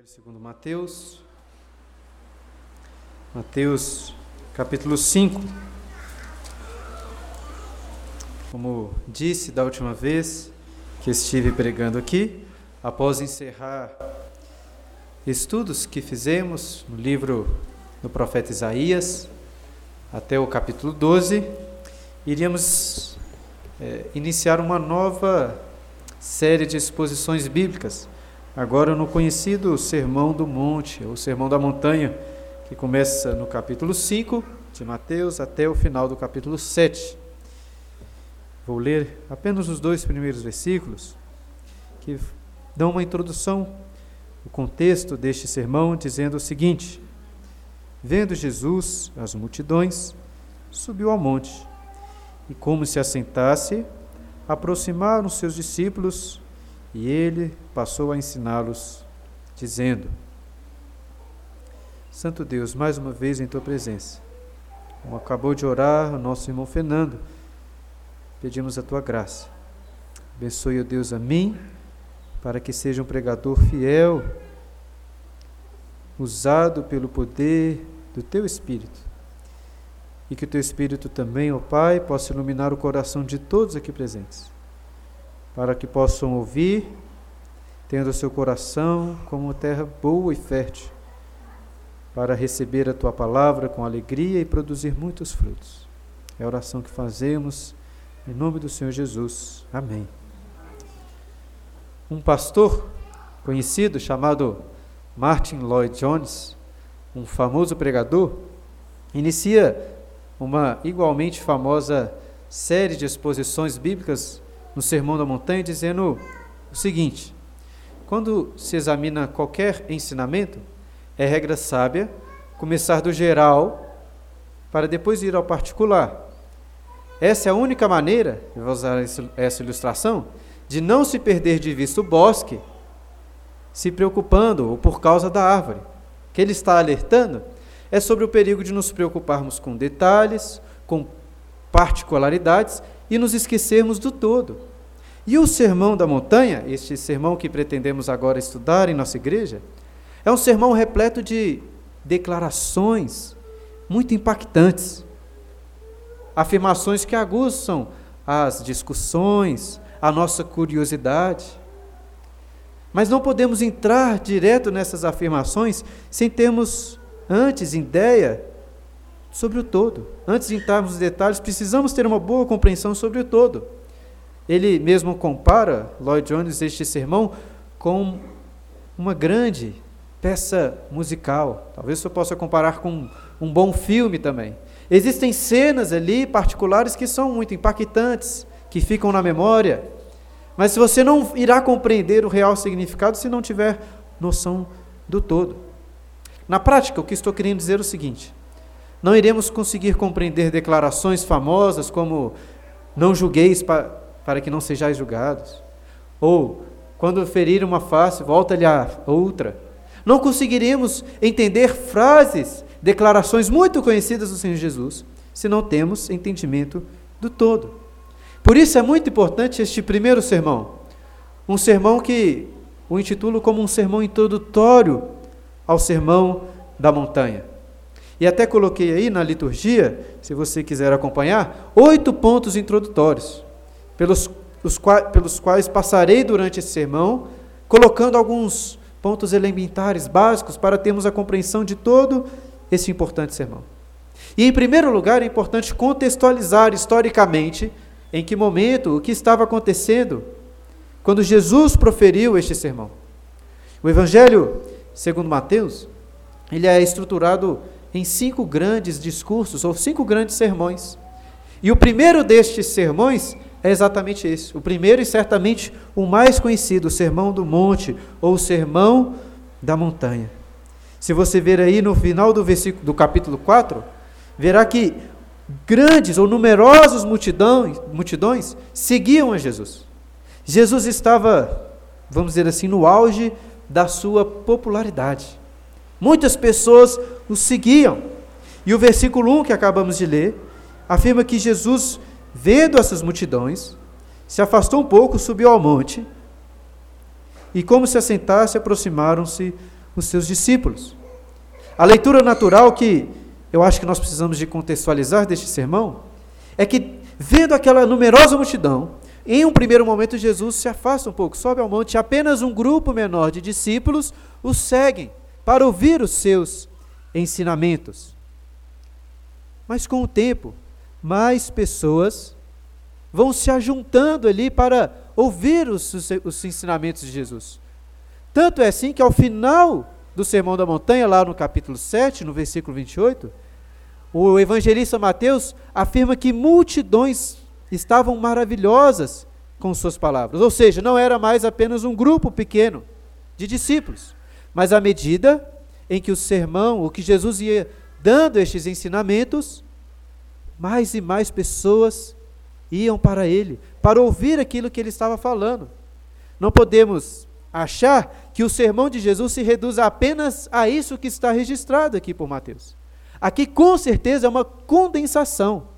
Evangelho segundo Mateus, Mateus capítulo 5. Como disse da última vez que estive pregando aqui, após encerrar estudos que fizemos no livro do profeta Isaías, até o capítulo 12, iríamos é, iniciar uma nova série de exposições bíblicas agora no conhecido Sermão do Monte, ou Sermão da Montanha, que começa no capítulo 5 de Mateus até o final do capítulo 7. Vou ler apenas os dois primeiros versículos, que dão uma introdução, o contexto deste sermão, dizendo o seguinte: Vendo Jesus as multidões, subiu ao monte, e como se assentasse, aproximaram seus discípulos e ele passou a ensiná-los, dizendo: Santo Deus, mais uma vez em tua presença, como acabou de orar o nosso irmão Fernando, pedimos a tua graça. Abençoe, ó Deus, a mim, para que seja um pregador fiel, usado pelo poder do teu Espírito. E que o teu Espírito também, ó Pai, possa iluminar o coração de todos aqui presentes para que possam ouvir, tendo seu coração como terra boa e fértil, para receber a tua palavra com alegria e produzir muitos frutos. É a oração que fazemos em nome do Senhor Jesus. Amém. Um pastor conhecido chamado Martin Lloyd Jones, um famoso pregador, inicia uma igualmente famosa série de exposições bíblicas no Sermão da Montanha, dizendo o seguinte: quando se examina qualquer ensinamento, é regra sábia começar do geral para depois ir ao particular. Essa é a única maneira, eu vou usar essa ilustração, de não se perder de vista o bosque, se preocupando ou por causa da árvore. O que ele está alertando é sobre o perigo de nos preocuparmos com detalhes, com particularidades e nos esquecermos do todo. E o Sermão da Montanha, este sermão que pretendemos agora estudar em nossa igreja, é um sermão repleto de declarações muito impactantes, afirmações que aguçam as discussões, a nossa curiosidade. Mas não podemos entrar direto nessas afirmações sem termos antes ideia sobre o todo. Antes de entrarmos nos detalhes, precisamos ter uma boa compreensão sobre o todo. Ele mesmo compara, Lloyd Jones, este sermão com uma grande peça musical. Talvez eu possa comparar com um bom filme também. Existem cenas ali particulares que são muito impactantes, que ficam na memória. Mas você não irá compreender o real significado se não tiver noção do todo. Na prática, o que estou querendo dizer é o seguinte: não iremos conseguir compreender declarações famosas como não julgueis para que não sejais julgados. Ou quando ferir uma face, volta-lhe a outra. Não conseguiremos entender frases, declarações muito conhecidas do Senhor Jesus, se não temos entendimento do todo. Por isso é muito importante este primeiro sermão. Um sermão que o intitulo como um sermão introdutório ao sermão da montanha. E até coloquei aí na liturgia, se você quiser acompanhar, oito pontos introdutórios, pelos, quais, pelos quais passarei durante esse sermão, colocando alguns pontos elementares, básicos, para termos a compreensão de todo esse importante sermão. E, em primeiro lugar, é importante contextualizar historicamente em que momento, o que estava acontecendo quando Jesus proferiu este sermão. O Evangelho, segundo Mateus, ele é estruturado em cinco grandes discursos ou cinco grandes sermões. E o primeiro destes sermões é exatamente esse. O primeiro e certamente o mais conhecido, o Sermão do Monte ou o Sermão da Montanha. Se você ver aí no final do versículo do capítulo 4, verá que grandes ou numerosos multidões, multidões seguiam a Jesus. Jesus estava, vamos dizer assim, no auge da sua popularidade. Muitas pessoas o seguiam. E o versículo 1 que acabamos de ler afirma que Jesus, vendo essas multidões, se afastou um pouco, subiu ao monte, e como se assentasse, aproximaram-se os seus discípulos. A leitura natural que eu acho que nós precisamos de contextualizar deste sermão é que, vendo aquela numerosa multidão, em um primeiro momento Jesus se afasta um pouco, sobe ao monte, apenas um grupo menor de discípulos o seguem para ouvir os seus ensinamentos. Mas com o tempo, mais pessoas vão se ajuntando ali para ouvir os, os, ensinamentos de Jesus. Tanto é assim que ao final do Sermão da Montanha, lá no capítulo 7, no versículo 28, o evangelista Mateus afirma que multidões estavam maravilhosas com suas palavras. Ou seja, não era mais apenas um grupo pequeno de discípulos, mas à medida em que o sermão, o que Jesus ia dando estes ensinamentos, mais e mais pessoas iam para ele, para ouvir aquilo que ele estava falando. Não podemos achar que o sermão de Jesus se reduz apenas a isso que está registrado aqui por Mateus. Aqui, com certeza, é uma condensação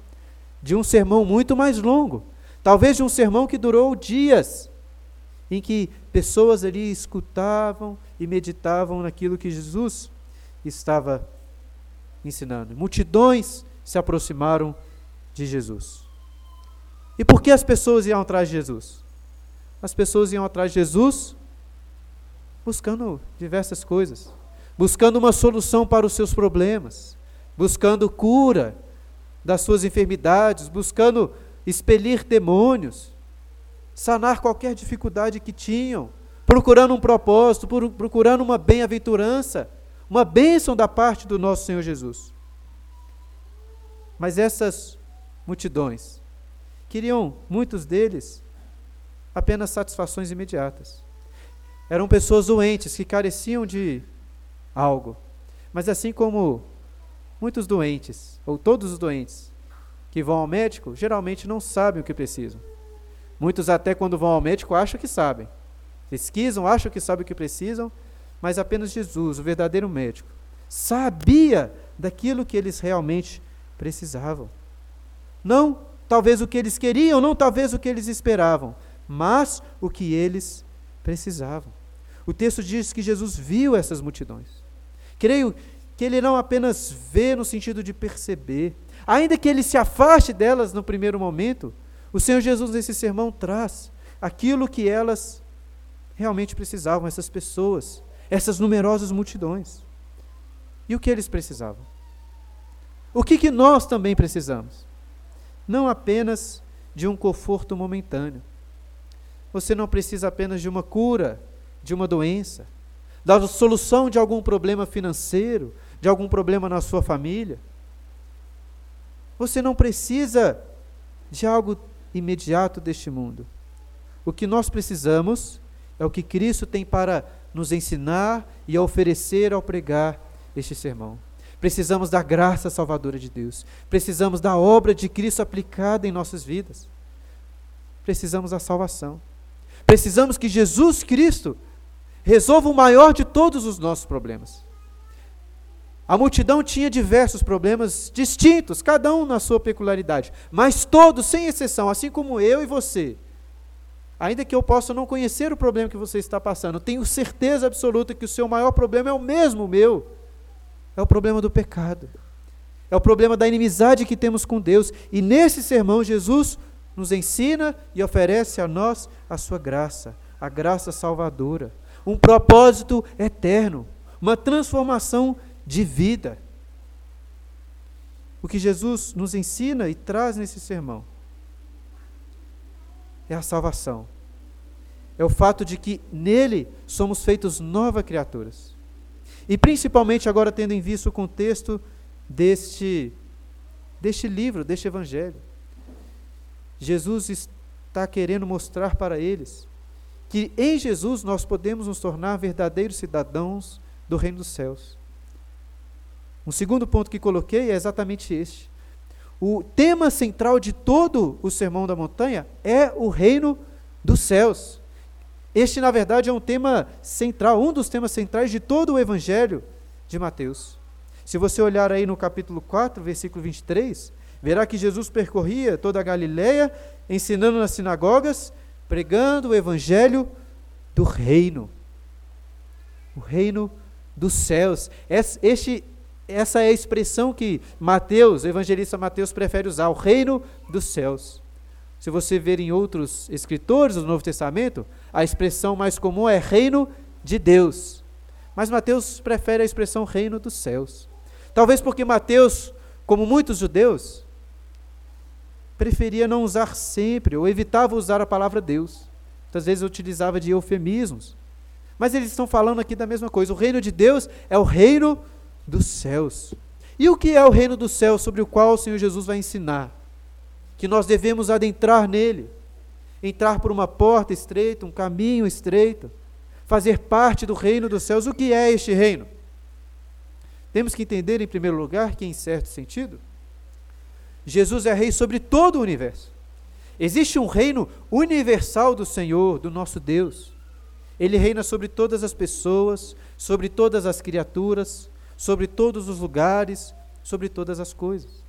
de um sermão muito mais longo, talvez de um sermão que durou dias, em que pessoas ali escutavam e meditavam naquilo que Jesus estava ensinando. Multidões se aproximaram de Jesus. E por que as pessoas iam atrás de Jesus? As pessoas iam atrás de Jesus buscando diversas coisas, buscando uma solução para os seus problemas, buscando cura das suas enfermidades, buscando expelir demônios, sanar qualquer dificuldade que tinham, procurando um propósito, procurando uma bem-aventurança, uma bênção da parte do nosso Senhor Jesus. Mas essas multidões queriam, muitos deles, apenas satisfações imediatas. Eram pessoas doentes que careciam de algo. Mas assim como muitos doentes, ou todos os doentes, que vão ao médico, geralmente não sabem o que precisam. Muitos até quando vão ao médico acham que sabem. Pesquisam, acham que sabem o que precisam, mas apenas Jesus, o verdadeiro médico, sabia daquilo que eles realmente precisavam. Não talvez o que eles queriam, não talvez o que eles esperavam, mas o que eles precisavam. O texto diz que Jesus viu essas multidões. Creio que ele não apenas vê no sentido de perceber, ainda que ele se afaste delas no primeiro momento, o Senhor Jesus nesse sermão traz aquilo que elas realmente precisavam, essas pessoas, essas numerosas multidões. E o que eles precisavam? O que, que nós também precisamos? Não apenas de um conforto momentâneo. Você não precisa apenas de uma cura de uma doença, da solução de algum problema financeiro, de algum problema na sua família. Você não precisa de algo imediato deste mundo. O que nós precisamos é o que Cristo tem para nos ensinar e oferecer ao pregar este sermão. Precisamos da graça salvadora de Deus. Precisamos da obra de Cristo aplicada em nossas vidas. Precisamos da salvação. Precisamos que Jesus Cristo resolva o maior de todos os nossos problemas. A multidão tinha diversos problemas distintos, cada um na sua peculiaridade, mas todos, sem exceção, assim como eu e você, ainda que eu possa não conhecer o problema que você está passando, tenho certeza absoluta que o seu maior problema é o mesmo meu. É o problema do pecado. É o problema da inimizade que temos com Deus. E nesse sermão, Jesus nos ensina e oferece a nós a sua graça, a graça salvadora, um propósito eterno, uma transformação de vida. O que Jesus nos ensina e traz nesse sermão é a salvação. É o fato de que nele somos feitos novas criaturas. E principalmente agora tendo em vista o contexto deste deste livro, deste evangelho. Jesus está querendo mostrar para eles que em Jesus nós podemos nos tornar verdadeiros cidadãos do reino dos céus. Um segundo ponto que coloquei é exatamente este. O tema central de todo o Sermão da Montanha é o reino dos céus. Este, na verdade, é um tema central, um dos temas centrais de todo o Evangelho de Mateus. Se você olhar aí no capítulo 4, versículo 23, verá que Jesus percorria toda a Galileia, ensinando nas sinagogas, pregando o Evangelho do reino. O reino dos céus. Este, essa é a expressão que Mateus, o evangelista Mateus, prefere usar, o reino dos céus. Se você ver em outros escritores do Novo Testamento, a expressão mais comum é reino de Deus. Mas Mateus prefere a expressão reino dos céus. Talvez porque Mateus, como muitos judeus, preferia não usar sempre, ou evitava usar a palavra Deus. Muitas vezes utilizava de eufemismos. Mas eles estão falando aqui da mesma coisa. O reino de Deus é o reino dos céus. E o que é o reino dos céus sobre o qual o Senhor Jesus vai ensinar? Que nós devemos adentrar nele, entrar por uma porta estreita, um caminho estreito, fazer parte do reino dos céus. O que é este reino? Temos que entender, em primeiro lugar, que, em certo sentido, Jesus é rei sobre todo o universo. Existe um reino universal do Senhor, do nosso Deus. Ele reina sobre todas as pessoas, sobre todas as criaturas, sobre todos os lugares, sobre todas as coisas.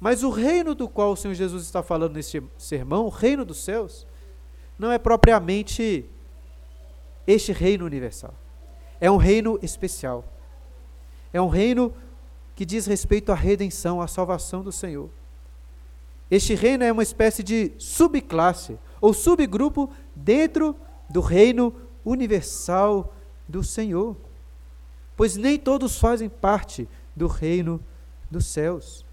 Mas o reino do qual o Senhor Jesus está falando neste sermão, o reino dos céus, não é propriamente este reino universal. É um reino especial. É um reino que diz respeito à redenção, à salvação do Senhor. Este reino é uma espécie de subclasse ou subgrupo dentro do reino universal do Senhor. Pois nem todos fazem parte do reino dos céus.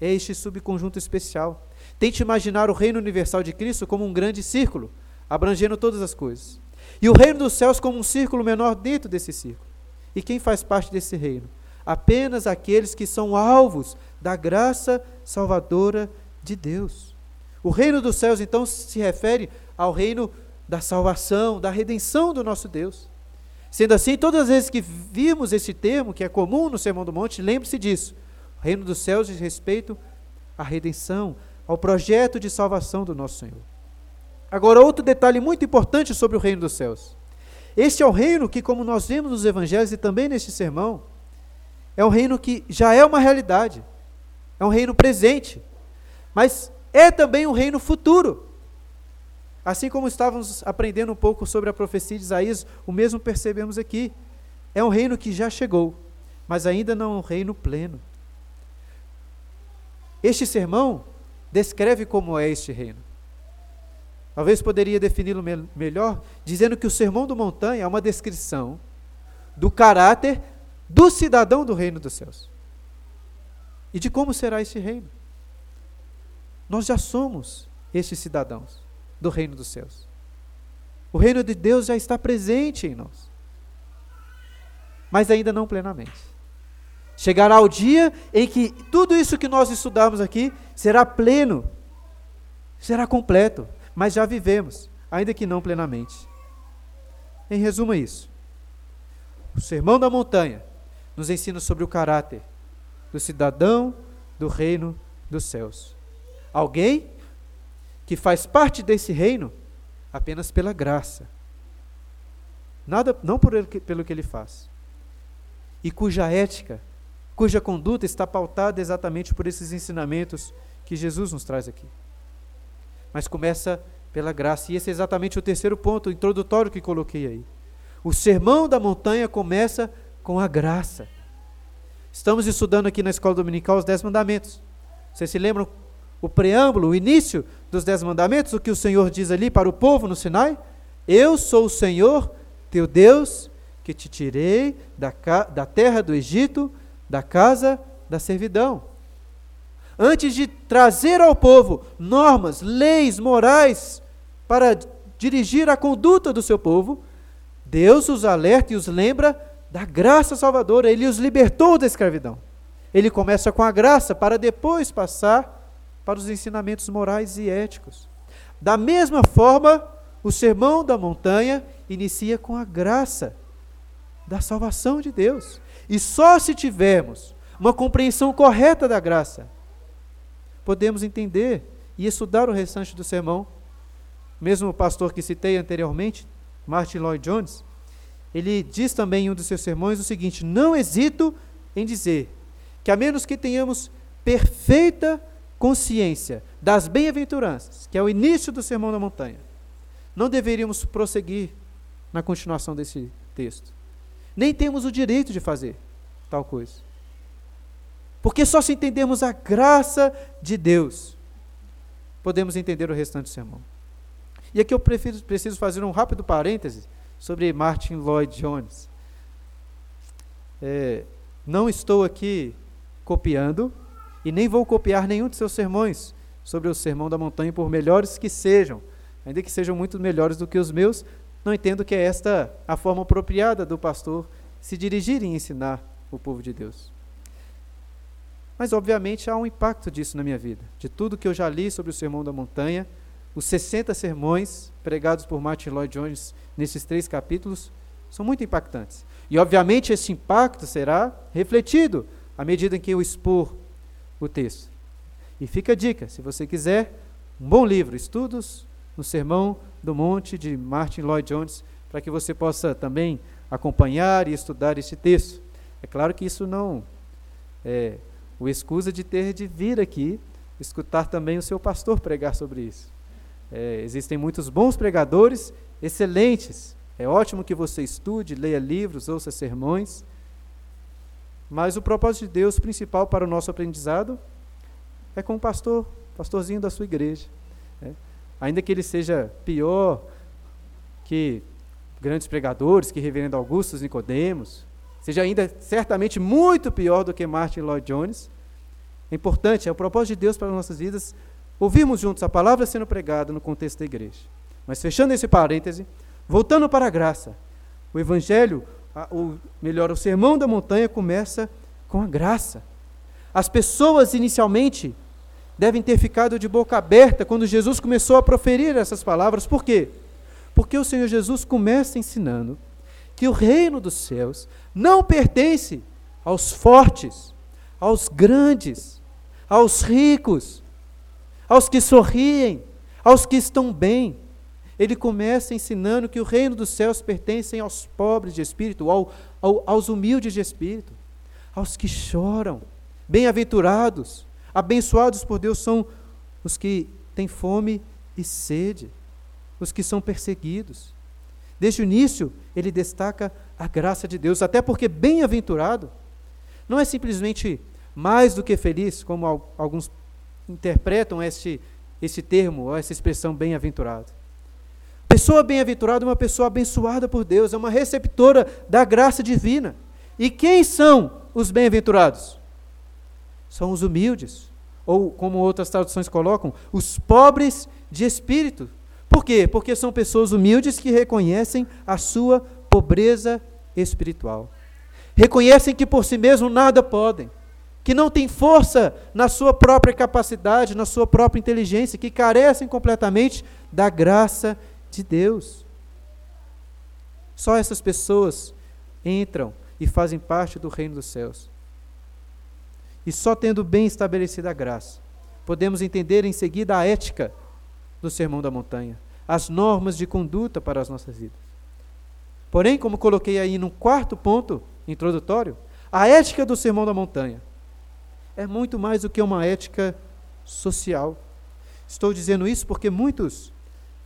É este subconjunto especial. Tente imaginar o reino universal de Cristo como um grande círculo, abrangendo todas as coisas. E o reino dos céus como um círculo menor dentro desse círculo. E quem faz parte desse reino? Apenas aqueles que são alvos da graça salvadora de Deus. O reino dos céus, então, se refere ao reino da salvação, da redenção do nosso Deus. Sendo assim, todas as vezes que vimos esse termo, que é comum no Sermão do Monte, lembre-se disso. O reino dos céus diz respeito à redenção, ao projeto de salvação do nosso Senhor. Agora, outro detalhe muito importante sobre o reino dos céus. Este é o reino que, como nós vemos nos evangelhos e também neste sermão, é um reino que já é uma realidade, é um reino presente, mas é também um reino futuro. Assim como estávamos aprendendo um pouco sobre a profecia de Isaías, o mesmo percebemos aqui. É um reino que já chegou, mas ainda não é um reino pleno. Este sermão descreve como é este reino. Talvez poderia defini-lo me melhor dizendo que o Sermão do Montanha é uma descrição do caráter do cidadão do reino dos céus. E de como será este reino. Nós já somos estes cidadãos do reino dos céus. O reino de Deus já está presente em nós. Mas ainda não plenamente. Chegará o dia em que tudo isso que nós estudamos aqui será pleno, será completo mas já vivemos, ainda que não plenamente. Em resumo, é isso. O Sermão da Montanha nos ensina sobre o caráter do cidadão do reino dos céus. Alguém que faz parte desse reino apenas pela graça. Nada, não por ele, pelo que ele faz. E cuja ética, cuja conduta está pautada exatamente por esses ensinamentos que Jesus nos traz aqui mas começa pela graça. E esse é exatamente o terceiro ponto introdutório que coloquei aí. O sermão da montanha começa com a graça. Estamos estudando aqui na escola dominical os Dez Mandamentos. Vocês se lembram o preâmbulo, o início dos Dez Mandamentos, o que o Senhor diz ali para o povo no Sinai? Eu sou o Senhor, teu Deus, que te tirei da, da terra do Egito, da casa da servidão antes de trazer ao povo normas, leis, morais para dirigir a conduta do seu povo, Deus os alerta e os lembra da graça salvadora. Ele os libertou da escravidão. Ele começa com a graça para depois passar para os ensinamentos morais e éticos. Da mesma forma, o sermão da montanha inicia com a graça da salvação de Deus. E só se tivermos uma compreensão correta da graça, podemos entender e estudar o restante do sermão. Mesmo o pastor que citei anteriormente, Martin Lloyd Jones, ele diz também em um dos seus sermões o seguinte: Não hesito em dizer que, a menos que tenhamos perfeita consciência das bem-aventuranças, que é o início do Sermão da Montanha, não deveríamos prosseguir na continuação desse texto. Nem temos o direito de fazer tal coisa. Porque só se entendermos a graça de Deus, podemos entender o restante do sermão. E aqui eu preciso, preciso fazer um rápido parêntese sobre Martin Lloyd Jones. É, não estou aqui copiando e nem vou copiar nenhum de seus sermões sobre o Sermão da Montanha, por melhores que sejam, ainda que sejam muito melhores do que os meus, não entendo que é esta a forma apropriada do pastor se dirigir e ensinar o povo de Deus. Mas, obviamente, há um impacto disso na minha vida. De tudo que eu já li sobre o Sermão da Montanha, os 60 sermões pregados por Martin Lloyd Jones nesses três capítulos são muito impactantes. E, obviamente, esse impacto será refletido à medida em que eu expor o texto. E fica a dica, se você quiser, um bom livro, Estudos no Sermão do Monte, de Martin Lloyd Jones, para que você possa também acompanhar e estudar este texto. É claro que isso não é o excusa de ter de vir aqui escutar também o seu pastor pregar sobre isso. É, existem muitos bons pregadores, excelentes. É ótimo que você estude, leia livros, ouça sermões. Mas o propósito de Deus principal para o nosso aprendizado é com o pastor, pastorzinho da sua igreja. Né? Ainda que ele seja pior que grandes pregadores, que reverendo Augustus Nicodemos, seja ainda certamente muito pior do que Martin Lloyd Jones. É importante, é o propósito de Deus para as nossas vidas, ouvirmos juntos a palavra sendo pregada no contexto da igreja. Mas fechando esse parêntese, voltando para a graça, o evangelho, a, o melhor, o sermão da montanha começa com a graça. As pessoas inicialmente devem ter ficado de boca aberta quando Jesus começou a proferir essas palavras. Por quê? Porque o Senhor Jesus começa ensinando que o reino dos céus não pertence aos fortes, aos grandes, aos ricos, aos que sorriem, aos que estão bem. Ele começa ensinando que o reino dos céus pertence aos pobres de espírito, ao, ao, aos humildes de espírito, aos que choram. Bem-aventurados, abençoados por Deus são os que têm fome e sede, os que são perseguidos. Desde o início, ele destaca a graça de Deus, até porque bem-aventurado não é simplesmente mais do que feliz, como alguns interpretam este, esse termo, ou essa expressão bem-aventurado. Pessoa bem-aventurada é uma pessoa abençoada por Deus, é uma receptora da graça divina. E quem são os bem-aventurados? São os humildes, ou como outras traduções colocam, os pobres de espírito, por quê? Porque são pessoas humildes que reconhecem a sua pobreza espiritual. Reconhecem que por si mesmos nada podem, que não têm força na sua própria capacidade, na sua própria inteligência, que carecem completamente da graça de Deus. Só essas pessoas entram e fazem parte do reino dos céus. E só tendo bem estabelecida a graça, podemos entender em seguida a ética do Sermão da Montanha as normas de conduta para as nossas vidas. Porém, como coloquei aí no quarto ponto introdutório, a ética do Sermão da Montanha é muito mais do que uma ética social. Estou dizendo isso porque muitos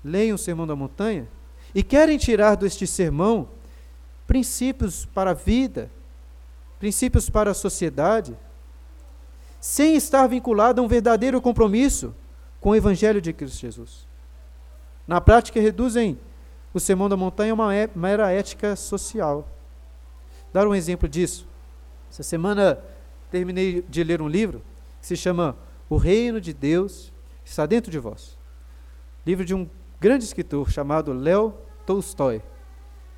leem o Sermão da Montanha e querem tirar deste sermão princípios para a vida, princípios para a sociedade, sem estar vinculado a um verdadeiro compromisso com o Evangelho de Cristo Jesus. Na prática, reduzem o sermão da montanha a uma é, mera ética social. Dar um exemplo disso. Essa semana terminei de ler um livro que se chama O Reino de Deus está dentro de vós. Livro de um grande escritor chamado Léo Tolstói.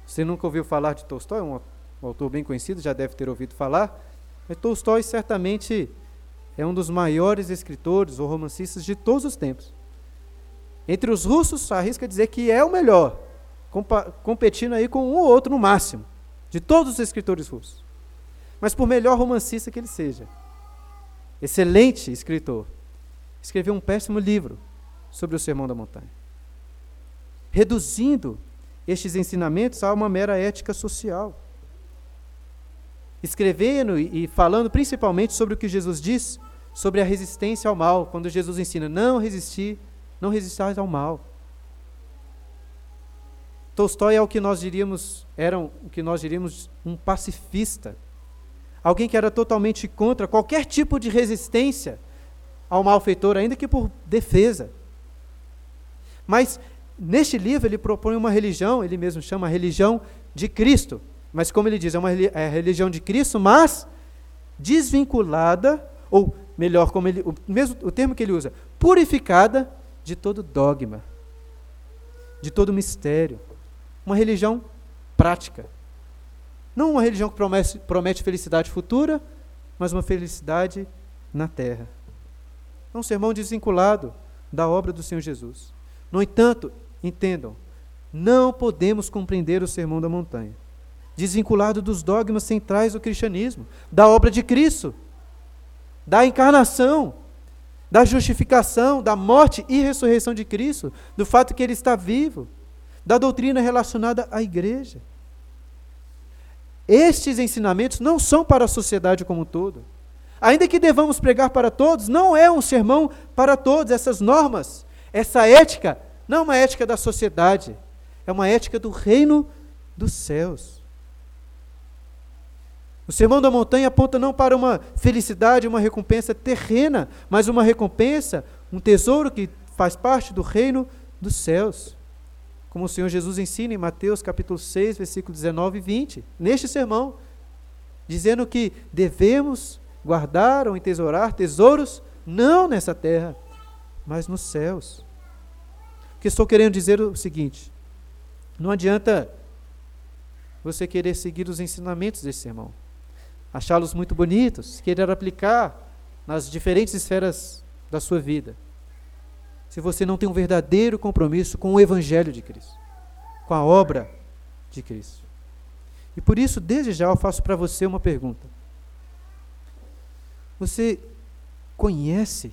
Você nunca ouviu falar de Tolstói? Um, um autor bem conhecido, já deve ter ouvido falar. Mas Tolstói certamente é um dos maiores escritores ou romancistas de todos os tempos. Entre os russos, arrisca dizer que é o melhor, competindo aí com um ou outro no máximo, de todos os escritores russos. Mas por melhor romancista que ele seja, excelente escritor, escreveu um péssimo livro sobre o Sermão da Montanha, reduzindo estes ensinamentos a uma mera ética social. Escrevendo e falando principalmente sobre o que Jesus diz sobre a resistência ao mal, quando Jesus ensina não resistir não resistais ao mal. Tolstói é o que nós diríamos, era o que nós diríamos um pacifista. Alguém que era totalmente contra qualquer tipo de resistência ao malfeitor, ainda que por defesa. Mas neste livro ele propõe uma religião, ele mesmo chama a religião de Cristo. Mas como ele diz, é uma é religião de Cristo, mas desvinculada, ou melhor, como ele, o mesmo o termo que ele usa, purificada de todo dogma, de todo mistério. Uma religião prática. Não uma religião que promete, promete felicidade futura, mas uma felicidade na terra. É um sermão desvinculado da obra do Senhor Jesus. No entanto, entendam, não podemos compreender o sermão da montanha, desvinculado dos dogmas centrais do cristianismo, da obra de Cristo, da encarnação, da justificação, da morte e ressurreição de Cristo, do fato que ele está vivo, da doutrina relacionada à igreja. Estes ensinamentos não são para a sociedade como um todo. Ainda que devamos pregar para todos, não é um sermão para todos. Essas normas, essa ética, não é uma ética da sociedade, é uma ética do reino dos céus. O sermão da montanha aponta não para uma felicidade, uma recompensa terrena, mas uma recompensa, um tesouro que faz parte do reino dos céus. Como o Senhor Jesus ensina em Mateus capítulo 6, versículo 19 e 20, neste sermão, dizendo que devemos guardar ou entesourar tesouros não nessa terra, mas nos céus. O que estou querendo dizer é o seguinte: não adianta você querer seguir os ensinamentos desse sermão achá-los muito bonitos, querer aplicar nas diferentes esferas da sua vida. Se você não tem um verdadeiro compromisso com o Evangelho de Cristo, com a obra de Cristo. E por isso, desde já, eu faço para você uma pergunta. Você conhece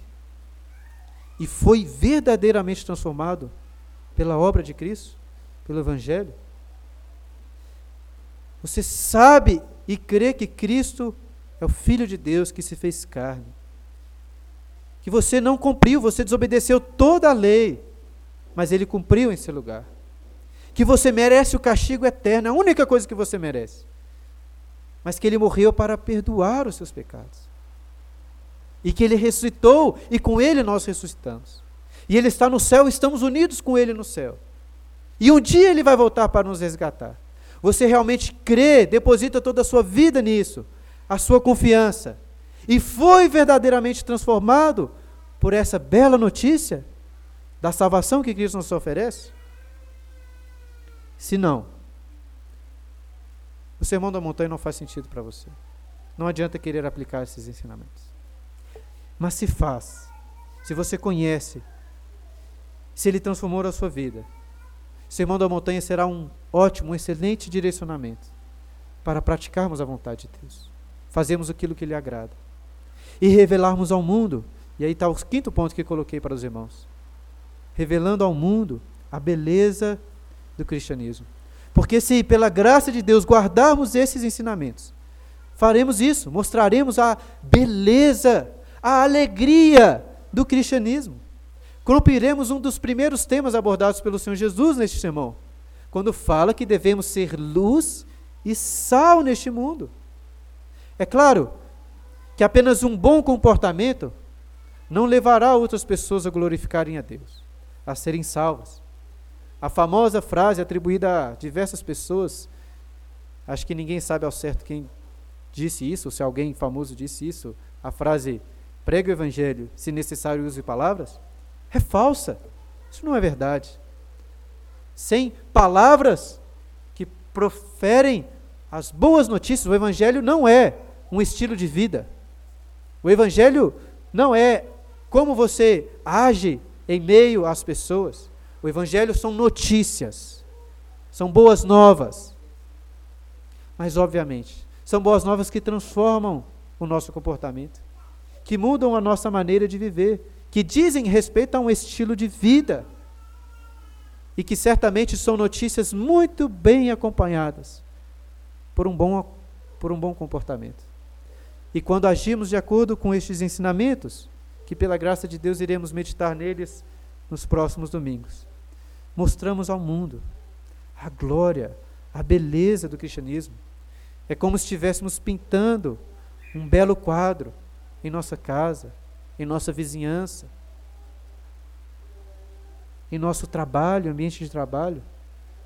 e foi verdadeiramente transformado pela obra de Cristo, pelo Evangelho? Você sabe e crê que Cristo é o Filho de Deus que se fez carne. Que você não cumpriu, você desobedeceu toda a lei, mas ele cumpriu em seu lugar. Que você merece o castigo eterno, a única coisa que você merece. Mas que ele morreu para perdoar os seus pecados. E que ele ressuscitou e com ele nós ressuscitamos. E ele está no céu, estamos unidos com ele no céu. E um dia ele vai voltar para nos resgatar. Você realmente crê, deposita toda a sua vida nisso, a sua confiança, e foi verdadeiramente transformado por essa bela notícia da salvação que Cristo nos oferece? Se não, o sermão da montanha não faz sentido para você. Não adianta querer aplicar esses ensinamentos. Mas se faz, se você conhece, se ele transformou a sua vida, sermão da montanha será um ótimo, um excelente direcionamento para praticarmos a vontade de Deus. Fazemos aquilo que lhe agrada. E revelarmos ao mundo, e aí está o quinto ponto que coloquei para os irmãos. Revelando ao mundo a beleza do cristianismo. Porque se pela graça de Deus guardarmos esses ensinamentos, faremos isso, mostraremos a beleza, a alegria do cristianismo. Cumpriremos um dos primeiros temas abordados pelo Senhor Jesus neste sermão, quando fala que devemos ser luz e sal neste mundo. É claro que apenas um bom comportamento não levará outras pessoas a glorificarem a Deus, a serem salvas. A famosa frase atribuída a diversas pessoas, acho que ninguém sabe ao certo quem disse isso, se alguém famoso disse isso, a frase prega o evangelho, se necessário use palavras é falsa. Isso não é verdade. Sem palavras que proferem as boas notícias, o Evangelho não é um estilo de vida. O Evangelho não é como você age em meio às pessoas. O Evangelho são notícias, são boas novas. Mas, obviamente, são boas novas que transformam o nosso comportamento, que mudam a nossa maneira de viver, que dizem respeito a um estilo de vida e que certamente são notícias muito bem acompanhadas por um bom, por um bom comportamento. E quando agimos de acordo com estes ensinamentos, que pela graça de Deus iremos meditar neles nos próximos domingos, mostramos ao mundo a glória, a beleza do cristianismo. É como se estivéssemos pintando um belo quadro em nossa casa, em nossa vizinhança, em nosso trabalho, ambiente de trabalho,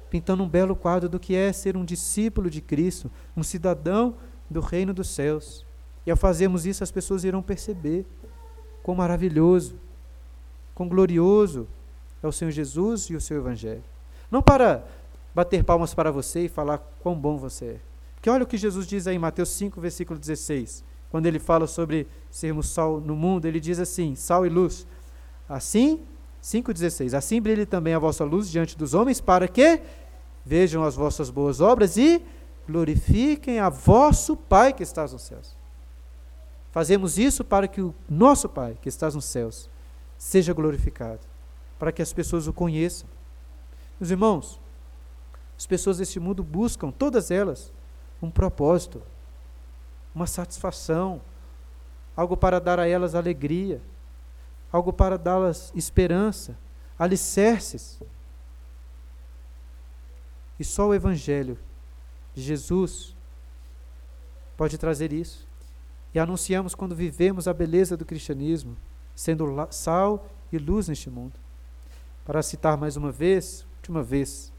pintando um belo quadro do que é ser um discípulo de Cristo, um cidadão do reino dos céus. E ao fazermos isso, as pessoas irão perceber quão maravilhoso, quão glorioso é o Senhor Jesus e o seu Evangelho. Não para bater palmas para você e falar quão bom você é. Porque olha o que Jesus diz aí em Mateus 5, versículo 16. Quando ele fala sobre sermos sal no mundo, ele diz assim: sal e luz. Assim, 5,16: Assim brilhe também a vossa luz diante dos homens, para que vejam as vossas boas obras e glorifiquem a vosso Pai que estás nos céus. Fazemos isso para que o nosso Pai que estás nos céus seja glorificado, para que as pessoas o conheçam. Meus irmãos, as pessoas deste mundo buscam, todas elas, um propósito, uma satisfação, algo para dar a elas alegria, algo para dar-las esperança, alicerces. E só o Evangelho de Jesus pode trazer isso. E anunciamos quando vivemos a beleza do cristianismo, sendo sal e luz neste mundo. Para citar mais uma vez, última vez,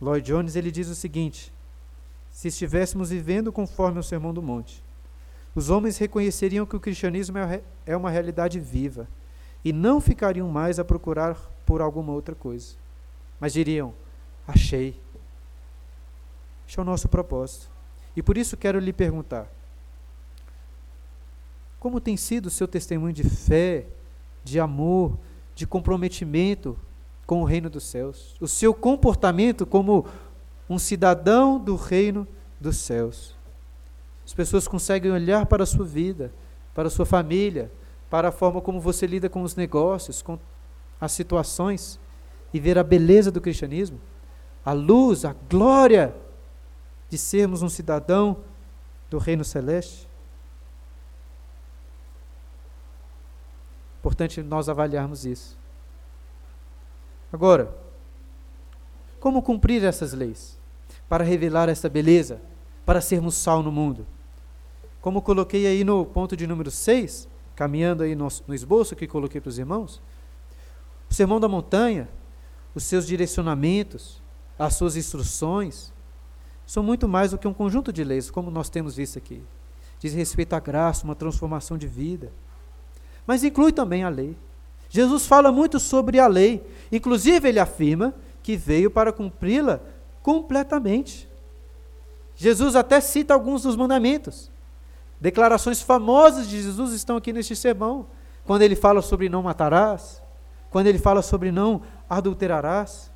Lloyd Jones ele diz o seguinte: se estivéssemos vivendo conforme o Sermão do Monte, os homens reconheceriam que o cristianismo é, é uma realidade viva e não ficariam mais a procurar por alguma outra coisa, mas diriam: achei. Este é o nosso propósito. E por isso quero lhe perguntar: como tem sido o seu testemunho de fé, de amor, de comprometimento com o reino dos céus, o seu comportamento como um cidadão do reino dos céus. As pessoas conseguem olhar para a sua vida, para a sua família, para a forma como você lida com os negócios, com as situações e ver a beleza do cristianismo, a luz, a glória de sermos um cidadão do reino celeste. Importante nós avaliarmos isso. Agora, como cumprir essas leis? Para revelar essa beleza, para sermos sal no mundo. Como coloquei aí no ponto de número 6, caminhando aí no, no esboço que coloquei para os irmãos, o sermão da montanha, os seus direcionamentos, as suas instruções, são muito mais do que um conjunto de leis, como nós temos visto aqui. Diz respeito à graça, uma transformação de vida. Mas inclui também a lei. Jesus fala muito sobre a lei. Inclusive, ele afirma que veio para cumpri-la completamente. Jesus até cita alguns dos mandamentos. Declarações famosas de Jesus estão aqui neste sermão. Quando ele fala sobre não matarás, quando ele fala sobre não adulterarás.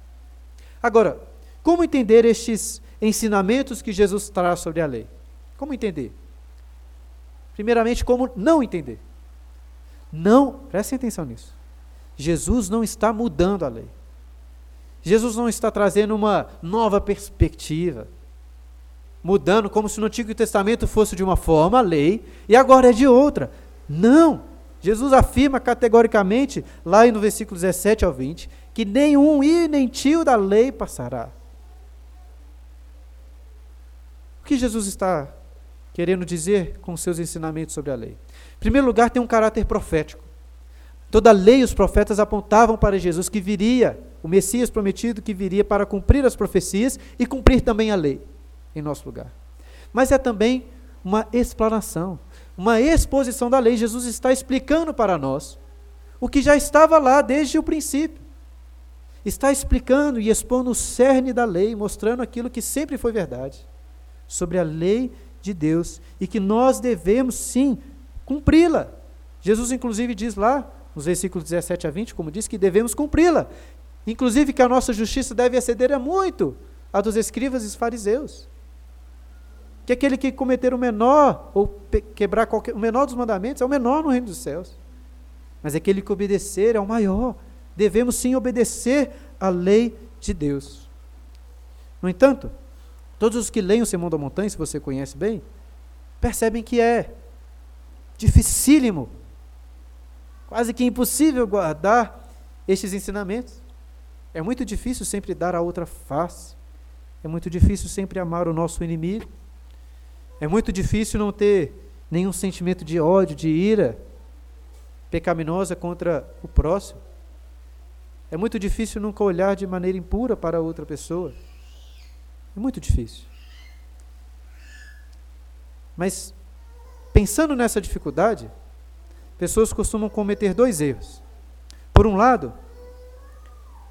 Agora, como entender estes ensinamentos que Jesus traz sobre a lei? Como entender? Primeiramente, como não entender? Não, prestem atenção nisso. Jesus não está mudando a lei. Jesus não está trazendo uma nova perspectiva, mudando como se no Antigo Testamento fosse de uma forma a lei e agora é de outra. Não! Jesus afirma categoricamente, lá no versículo 17 ao 20, que nenhum i nem tio da lei passará. O que Jesus está querendo dizer com seus ensinamentos sobre a lei? Em primeiro lugar, tem um caráter profético. Toda a lei e os profetas apontavam para Jesus que viria, o Messias prometido que viria para cumprir as profecias e cumprir também a lei em nosso lugar. Mas é também uma explanação, uma exposição da lei. Jesus está explicando para nós o que já estava lá desde o princípio. Está explicando e expondo o cerne da lei, mostrando aquilo que sempre foi verdade sobre a lei de Deus e que nós devemos sim cumpri-la. Jesus, inclusive, diz lá nos versículos 17 a 20, como diz, que devemos cumpri-la. Inclusive que a nossa justiça deve exceder a muito a dos escribas e fariseus. Que aquele que cometer o menor, ou quebrar qualquer, o menor dos mandamentos, é o menor no reino dos céus. Mas aquele que obedecer é o maior. Devemos sim obedecer à lei de Deus. No entanto, todos os que leem o Sermão da Montanha, se você conhece bem, percebem que é dificílimo quase que impossível guardar estes ensinamentos. É muito difícil sempre dar a outra face. É muito difícil sempre amar o nosso inimigo. É muito difícil não ter nenhum sentimento de ódio, de ira pecaminosa contra o próximo. É muito difícil nunca olhar de maneira impura para outra pessoa. É muito difícil. Mas, pensando nessa dificuldade, pessoas costumam cometer dois erros. Por um lado,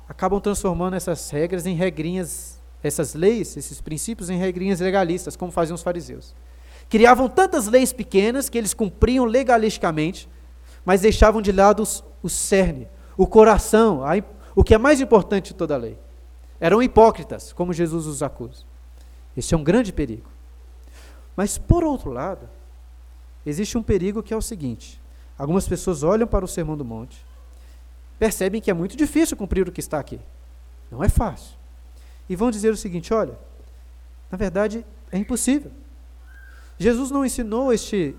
acabam transformando essas regras em regrinhas, essas leis, esses princípios em regrinhas legalistas, como faziam os fariseus. Criavam tantas leis pequenas que eles cumpriam legalisticamente, mas deixavam de lado os, o cerne, o coração, a, o que é mais importante de toda a lei. Eram hipócritas, como Jesus os acusa. Esse é um grande perigo. Mas, por outro lado, existe um perigo que é o seguinte: algumas pessoas olham para o Sermão do Monte, percebem que é muito difícil cumprir o que está aqui. Não é fácil. E vão dizer o seguinte: olha, na verdade é impossível. Jesus não ensinou este,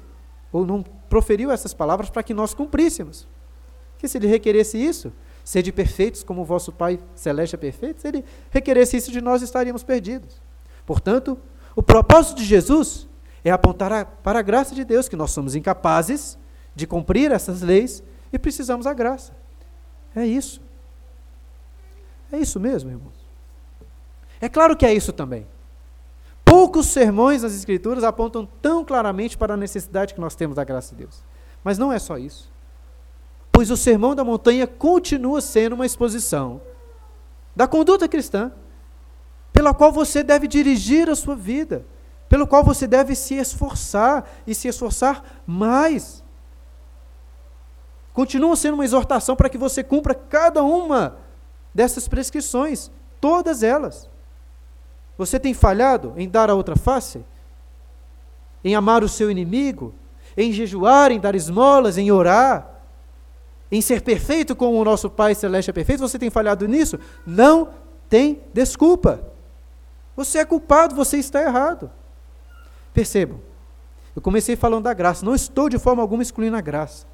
ou não proferiu essas palavras para que nós cumpríssemos. Que se ele requeresse isso, sede perfeitos como o vosso Pai Celeste é perfeito, se ele requeresse isso de nós, estaríamos perdidos. Portanto, o propósito de Jesus é apontar a, para a graça de Deus, que nós somos incapazes de cumprir essas leis e precisamos da graça. É isso. É isso mesmo, irmãos. É claro que é isso também. Poucos sermões nas Escrituras apontam tão claramente para a necessidade que nós temos da graça de Deus. Mas não é só isso. Pois o Sermão da Montanha continua sendo uma exposição da conduta cristã, pela qual você deve dirigir a sua vida, pelo qual você deve se esforçar e se esforçar mais continua sendo uma exortação para que você cumpra cada uma dessas prescrições, todas elas. Você tem falhado em dar a outra face? Em amar o seu inimigo? Em jejuar, em dar esmolas, em orar? Em ser perfeito como o nosso Pai Celeste é perfeito? Você tem falhado nisso? Não tem desculpa. Você é culpado, você está errado. Percebam, eu comecei falando da graça, não estou de forma alguma excluindo a graça.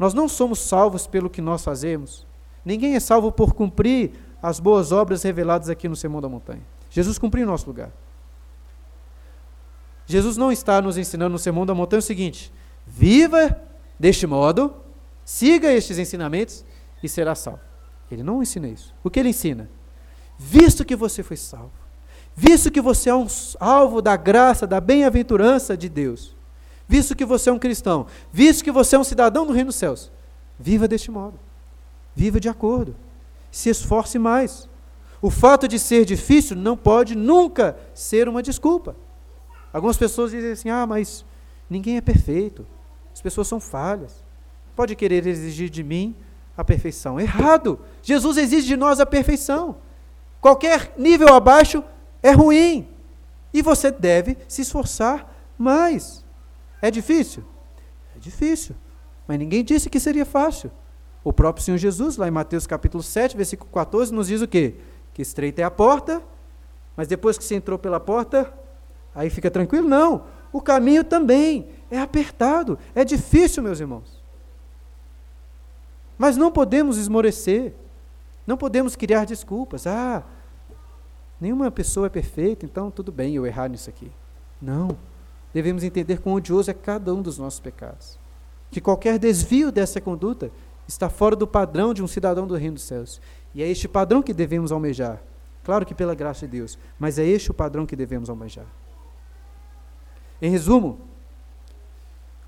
Nós não somos salvos pelo que nós fazemos. Ninguém é salvo por cumprir as boas obras reveladas aqui no Sermão da Montanha. Jesus cumpriu nosso lugar. Jesus não está nos ensinando no Sermão da Montanha o seguinte: viva deste modo, siga estes ensinamentos e será salvo. Ele não ensina isso. O que ele ensina? Visto que você foi salvo, visto que você é um alvo da graça, da bem-aventurança de Deus, visto que você é um cristão, visto que você é um cidadão do reino dos céus, viva deste modo. Viva de acordo. Se esforce mais. O fato de ser difícil não pode nunca ser uma desculpa. Algumas pessoas dizem assim: ah, mas ninguém é perfeito. As pessoas são falhas. Pode querer exigir de mim a perfeição. Errado! Jesus exige de nós a perfeição. Qualquer nível abaixo é ruim. E você deve se esforçar mais. É difícil? É difícil. Mas ninguém disse que seria fácil. O próprio Senhor Jesus, lá em Mateus capítulo 7, versículo 14, nos diz o quê? Que estreita é a porta, mas depois que você entrou pela porta, aí fica tranquilo? Não. O caminho também é apertado, é difícil, meus irmãos. Mas não podemos esmorecer, não podemos criar desculpas. Ah, nenhuma pessoa é perfeita, então tudo bem eu errar nisso aqui. Não devemos entender quão odioso é cada um dos nossos pecados. Que qualquer desvio dessa conduta está fora do padrão de um cidadão do reino dos céus. E é este padrão que devemos almejar. Claro que pela graça de Deus, mas é este o padrão que devemos almejar. Em resumo,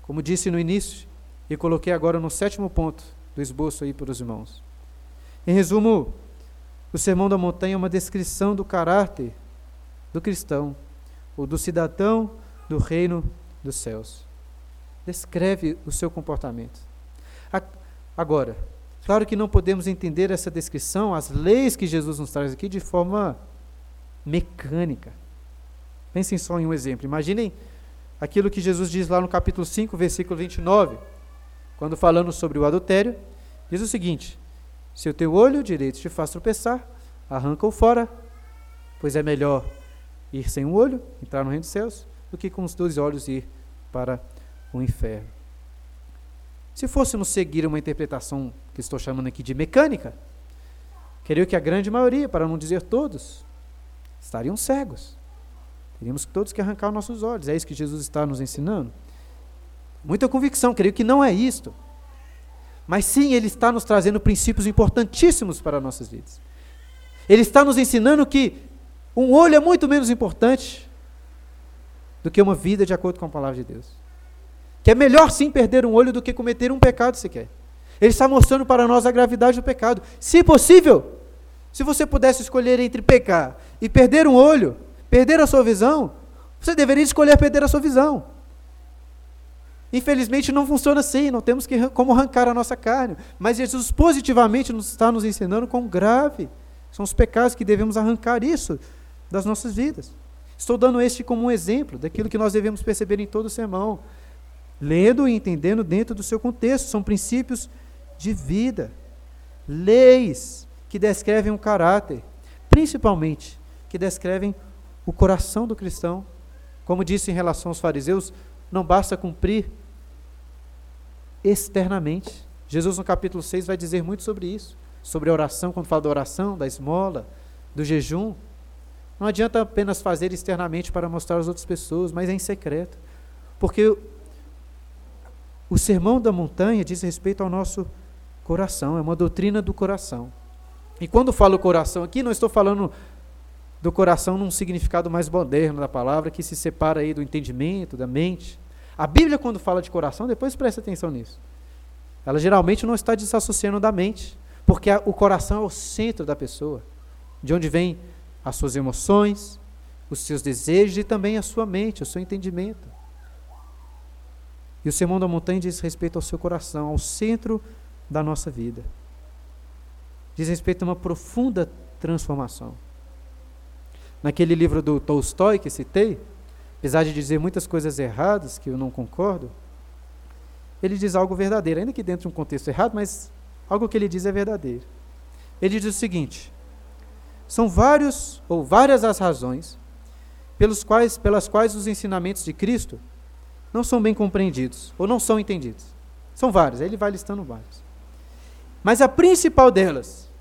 como disse no início, e coloquei agora no sétimo ponto do esboço aí para os irmãos. Em resumo, o Sermão da Montanha é uma descrição do caráter do cristão, ou do cidadão do reino dos céus. Descreve o seu comportamento. Agora, claro que não podemos entender essa descrição, as leis que Jesus nos traz aqui, de forma mecânica. Pensem só em um exemplo. Imaginem aquilo que Jesus diz lá no capítulo 5, versículo 29, quando falando sobre o adultério, diz o seguinte: Se o teu olho direito te faz tropeçar, arranca-o fora, pois é melhor ir sem um olho, entrar no reino dos céus, do que com os dois olhos ir para o inferno. Se fôssemos seguir uma interpretação que estou chamando aqui de mecânica, Creio que a grande maioria, para não dizer todos, estariam cegos. Teríamos todos que arrancar os nossos olhos. É isso que Jesus está nos ensinando. Muita convicção, creio que não é isto. Mas sim, ele está nos trazendo princípios importantíssimos para nossas vidas. Ele está nos ensinando que um olho é muito menos importante do que uma vida de acordo com a palavra de Deus. Que é melhor sim perder um olho do que cometer um pecado sequer. Ele está mostrando para nós a gravidade do pecado. Se possível, se você pudesse escolher entre pecar e perder um olho, perder a sua visão, você deveria escolher perder a sua visão. Infelizmente não funciona assim, não temos que, como arrancar a nossa carne. Mas Jesus positivamente nos está nos ensinando quão grave são os pecados que devemos arrancar isso das nossas vidas. Estou dando este como um exemplo daquilo que nós devemos perceber em todo sermão, lendo e entendendo dentro do seu contexto. São princípios de vida, leis que descrevem o caráter, principalmente que descrevem o coração do cristão. Como disse em relação aos fariseus, não basta cumprir externamente. Jesus, no capítulo 6, vai dizer muito sobre isso. Sobre a oração, quando fala da oração, da esmola, do jejum. Não adianta apenas fazer externamente para mostrar às outras pessoas, mas é em secreto. Porque o sermão da montanha diz respeito ao nosso coração, é uma doutrina do coração. E quando falo coração aqui, não estou falando do coração num significado mais moderno da palavra, que se separa aí do entendimento, da mente. A Bíblia, quando fala de coração, depois presta atenção nisso. Ela geralmente não está desassociando da mente, porque o coração é o centro da pessoa, de onde vêm as suas emoções, os seus desejos e também a sua mente, o seu entendimento. E o Sermão da Montanha diz respeito ao seu coração, ao centro da nossa vida. Diz respeito a uma profunda transformação. Naquele livro do Tolstói que citei, apesar de dizer muitas coisas erradas que eu não concordo, ele diz algo verdadeiro, ainda que dentro de um contexto errado, mas algo que ele diz é verdadeiro. Ele diz o seguinte: são vários ou várias as razões pelos quais, pelas quais os ensinamentos de Cristo não são bem compreendidos ou não são entendidos. São vários, aí ele vai listando vários. Mas a principal delas,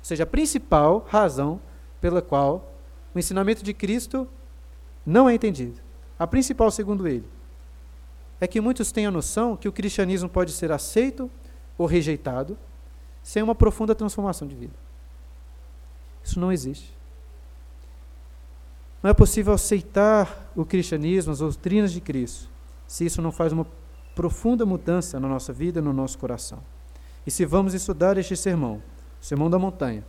ou seja, a principal razão pela qual o ensinamento de Cristo não é entendido, a principal, segundo ele, é que muitos têm a noção que o cristianismo pode ser aceito ou rejeitado sem uma profunda transformação de vida. Isso não existe. Não é possível aceitar o cristianismo, as doutrinas de Cristo, se isso não faz uma profunda mudança na nossa vida, no nosso coração. E se vamos estudar este sermão, o sermão da montanha,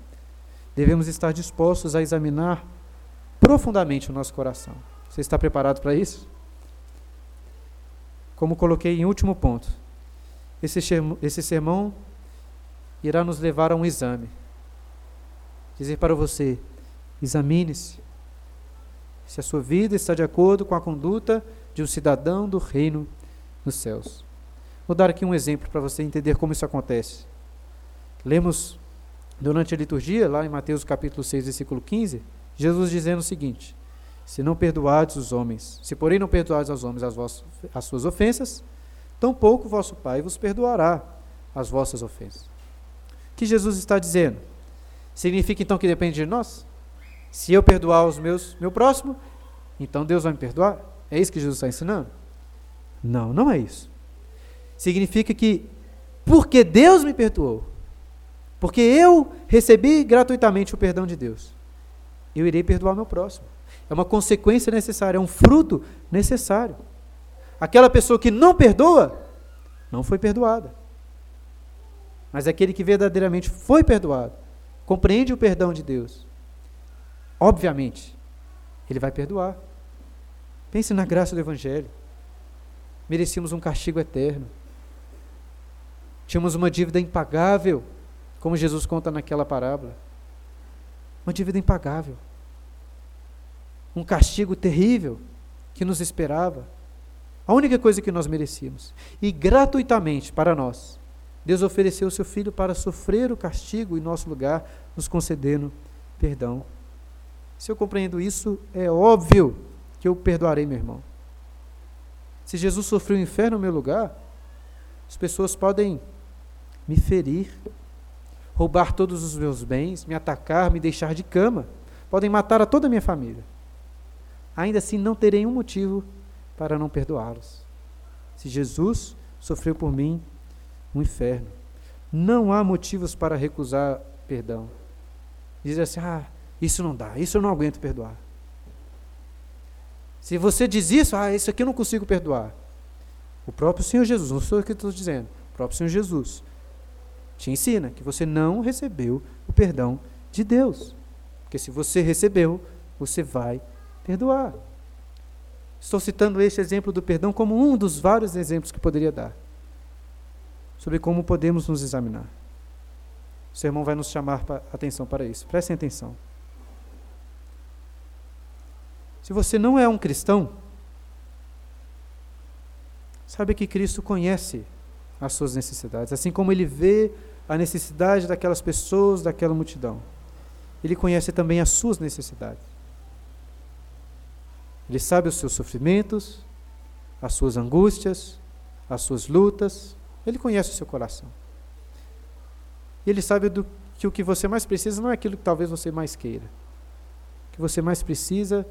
devemos estar dispostos a examinar profundamente o nosso coração. Você está preparado para isso? Como coloquei em último ponto, esse sermão, irá nos levar a um exame. Dizer para você: examine-se se a sua vida está de acordo com a conduta de um cidadão do reino dos céus. Vou dar aqui um exemplo para você entender como isso acontece. Lemos durante a liturgia, lá em Mateus capítulo 6, versículo 15, Jesus dizendo o seguinte: se não perdoardes os homens, se porém não perdoardes aos homens as, vossas, as suas ofensas, tampouco vosso Pai vos perdoará as vossas ofensas. O que Jesus está dizendo? Significa então que depende de nós? Se eu perdoar os meus, meu próximo, então Deus vai me perdoar? É isso que Jesus está ensinando? Não, não é isso. Significa que, porque Deus me perdoou, porque eu recebi gratuitamente o perdão de Deus, eu irei perdoar meu próximo. É uma consequência necessária, é um fruto necessário. Aquela pessoa que não perdoa, não foi perdoada. Mas aquele que verdadeiramente foi perdoado, compreende o perdão de Deus, obviamente, ele vai perdoar. Pense na graça do Evangelho. Merecíamos um castigo eterno. Tínhamos uma dívida impagável, como Jesus conta naquela parábola. Uma dívida impagável um castigo terrível que nos esperava. A única coisa que nós merecíamos. E gratuitamente para nós, Deus ofereceu o seu filho para sofrer o castigo em nosso lugar, nos concedendo perdão. Se eu compreendo isso, é óbvio que eu perdoarei meu irmão. Se Jesus sofreu o inferno no meu lugar, as pessoas podem me ferir. roubar todos os meus bens, me atacar, me deixar de cama, podem matar a toda a minha família. Ainda assim, não terei um motivo para não perdoá-los. Se Jesus sofreu por mim um inferno, não há motivos para recusar perdão. Dizer assim: ah, isso não dá, isso eu não aguento perdoar. Se você diz isso, ah, isso aqui eu não consigo perdoar. O próprio Senhor Jesus, não sou eu que estou dizendo, o próprio Senhor Jesus te ensina que você não recebeu o perdão de Deus. Porque se você recebeu, você vai perdoar. Estou citando este exemplo do perdão como um dos vários exemplos que poderia dar sobre como podemos nos examinar. O sermão vai nos chamar a atenção para isso. Prestem atenção. Se você não é um cristão, Sabe que Cristo conhece as suas necessidades, assim como ele vê a necessidade daquelas pessoas, daquela multidão. Ele conhece também as suas necessidades. Ele sabe os seus sofrimentos, as suas angústias, as suas lutas. Ele conhece o seu coração. E ele sabe do, que o que você mais precisa não é aquilo que talvez você mais queira. O que você mais precisa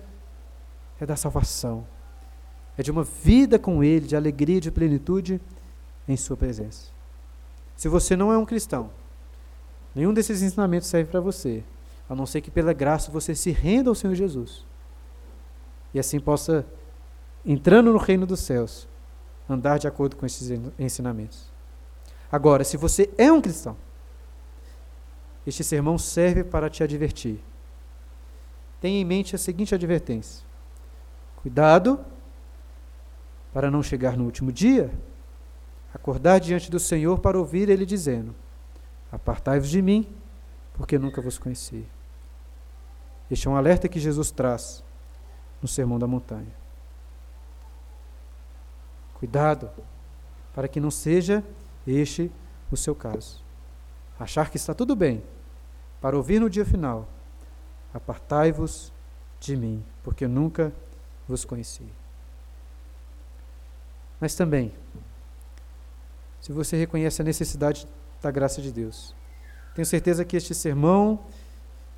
é da salvação, é de uma vida com Ele, de alegria, de plenitude em Sua presença. Se você não é um cristão, nenhum desses ensinamentos serve para você, a não ser que pela graça você se renda ao Senhor Jesus e assim possa, entrando no reino dos céus, andar de acordo com esses ensinamentos. Agora, se você é um cristão, este sermão serve para te advertir. Tenha em mente a seguinte advertência: cuidado para não chegar no último dia, acordar diante do Senhor para ouvir Ele dizendo: Apartai-vos de mim, porque nunca vos conheci. Este é um alerta que Jesus traz no Sermão da Montanha. Cuidado, para que não seja este o seu caso. Achar que está tudo bem, para ouvir no dia final: Apartai-vos de mim, porque nunca vos conheci. Mas também, se você reconhece a necessidade da graça de Deus, tenho certeza que este sermão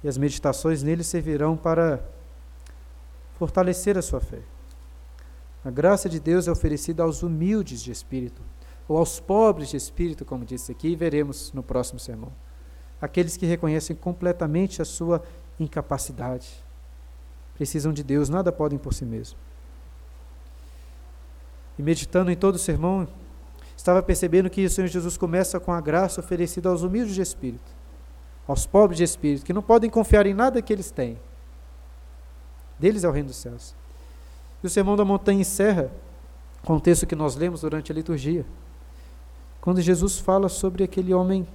e as meditações nele servirão para fortalecer a sua fé. A graça de Deus é oferecida aos humildes de espírito, ou aos pobres de espírito, como disse aqui, e veremos no próximo sermão. Aqueles que reconhecem completamente a sua incapacidade, precisam de Deus, nada podem por si mesmos e meditando em todo o sermão, estava percebendo que o Senhor Jesus começa com a graça oferecida aos humildes de espírito, aos pobres de espírito, que não podem confiar em nada que eles têm. Deles é o reino dos céus. E o sermão da montanha encerra com o texto que nós lemos durante a liturgia, quando Jesus fala sobre aquele homem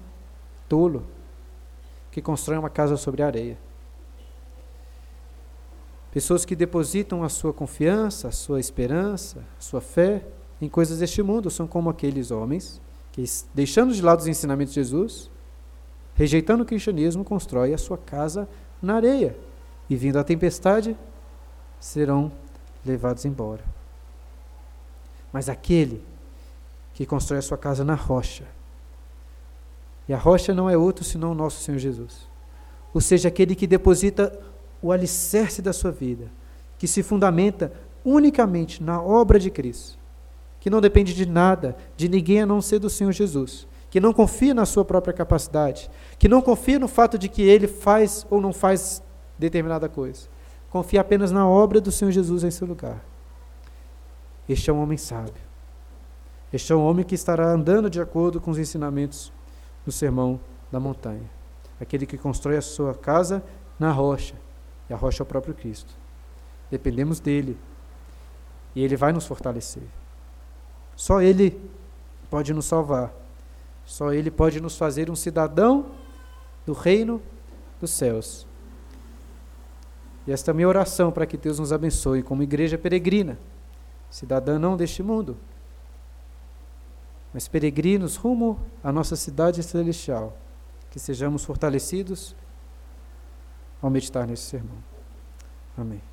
tolo que constrói uma casa sobre a areia. Pessoas que depositam a sua confiança, a sua esperança, a sua fé em coisas deste mundo. São como aqueles homens que, deixando de lado os ensinamentos de Jesus, rejeitando o cristianismo, constrói a sua casa na areia. E, vindo a tempestade, serão levados embora. Mas aquele que constrói a sua casa na rocha, e a rocha não é outro senão o nosso Senhor Jesus, ou seja, aquele que deposita o alicerce da sua vida, que se fundamenta unicamente na obra de Cristo, que não depende de nada, de ninguém a não ser do Senhor Jesus, que não confia na sua própria capacidade, que não confia no fato de que ele faz ou não faz determinada coisa, confia apenas na obra do Senhor Jesus em seu lugar. Este é um homem sábio. Este é um homem que estará andando de acordo com os ensinamentos do sermão da montanha. Aquele que constrói a sua casa na rocha, e a rocha é o próprio Cristo. Dependemos dele. E ele vai nos fortalecer. Só ele pode nos salvar. Só ele pode nos fazer um cidadão do reino dos céus. E esta é a minha oração para que Deus nos abençoe como igreja peregrina, cidadã não deste mundo, mas peregrinos rumo à nossa cidade celestial. Que sejamos fortalecidos ao meditar nesse sermão. Amém.